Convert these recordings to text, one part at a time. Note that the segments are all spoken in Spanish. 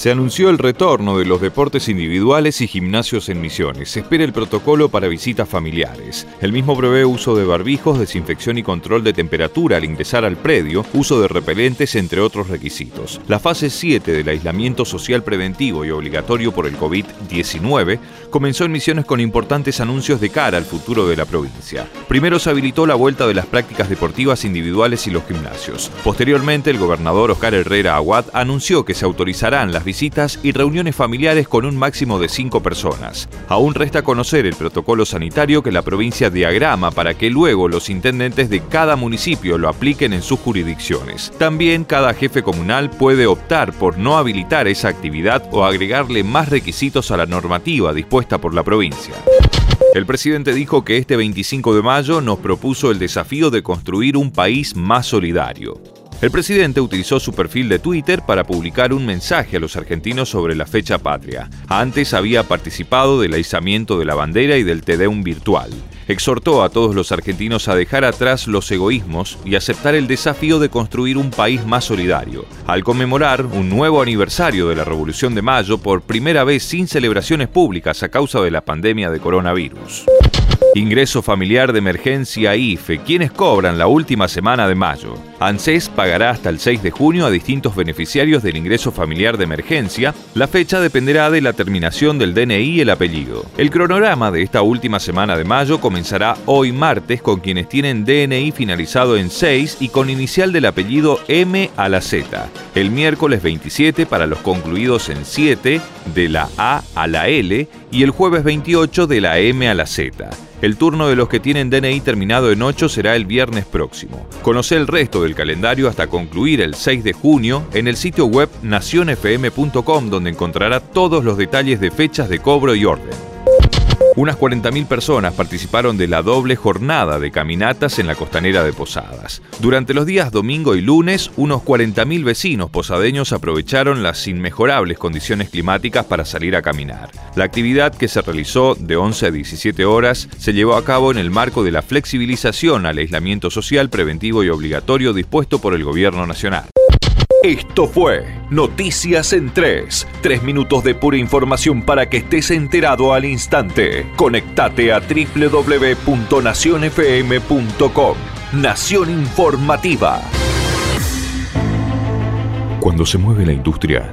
Se anunció el retorno de los deportes individuales y gimnasios en Misiones. Se espera el protocolo para visitas familiares. El mismo prevé uso de barbijos, desinfección y control de temperatura al ingresar al predio, uso de repelentes, entre otros requisitos. La fase 7 del aislamiento social preventivo y obligatorio por el COVID-19 comenzó en Misiones con importantes anuncios de cara al futuro de la provincia. Primero se habilitó la vuelta de las prácticas deportivas individuales y los gimnasios. Posteriormente, el gobernador Oscar Herrera Aguad anunció que se autorizarán las visitas y reuniones familiares con un máximo de cinco personas. Aún resta conocer el protocolo sanitario que la provincia diagrama para que luego los intendentes de cada municipio lo apliquen en sus jurisdicciones. También cada jefe comunal puede optar por no habilitar esa actividad o agregarle más requisitos a la normativa dispuesta por la provincia. El presidente dijo que este 25 de mayo nos propuso el desafío de construir un país más solidario. El presidente utilizó su perfil de Twitter para publicar un mensaje a los argentinos sobre la fecha patria. Antes había participado del aislamiento de la bandera y del Tedeum virtual. Exhortó a todos los argentinos a dejar atrás los egoísmos y aceptar el desafío de construir un país más solidario. Al conmemorar un nuevo aniversario de la Revolución de Mayo por primera vez sin celebraciones públicas a causa de la pandemia de coronavirus. Ingreso familiar de emergencia IFE, quienes cobran la última semana de mayo. ANSES pagará hasta el 6 de junio a distintos beneficiarios del ingreso familiar de emergencia. La fecha dependerá de la terminación del DNI y el apellido. El cronograma de esta última semana de mayo comenzará hoy martes con quienes tienen DNI finalizado en 6 y con inicial del apellido M a la Z. El miércoles 27 para los concluidos en 7 de la A a la L y el jueves 28 de la M a la Z. El turno de los que tienen DNI terminado en 8 será el viernes próximo. Conoce el resto del calendario hasta concluir el 6 de junio en el sitio web nacionfm.com donde encontrará todos los detalles de fechas de cobro y orden. Unas 40.000 personas participaron de la doble jornada de caminatas en la costanera de Posadas. Durante los días domingo y lunes, unos 40.000 vecinos posadeños aprovecharon las inmejorables condiciones climáticas para salir a caminar. La actividad que se realizó de 11 a 17 horas se llevó a cabo en el marco de la flexibilización al aislamiento social preventivo y obligatorio dispuesto por el Gobierno Nacional. Esto fue Noticias en 3. Tres minutos de pura información para que estés enterado al instante. Conectate a www.nacionfm.com. Nación Informativa. Cuando se mueve la industria,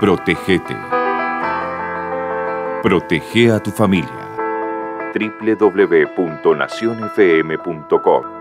Protégete. Protege a tu familia. www.nacionfm.com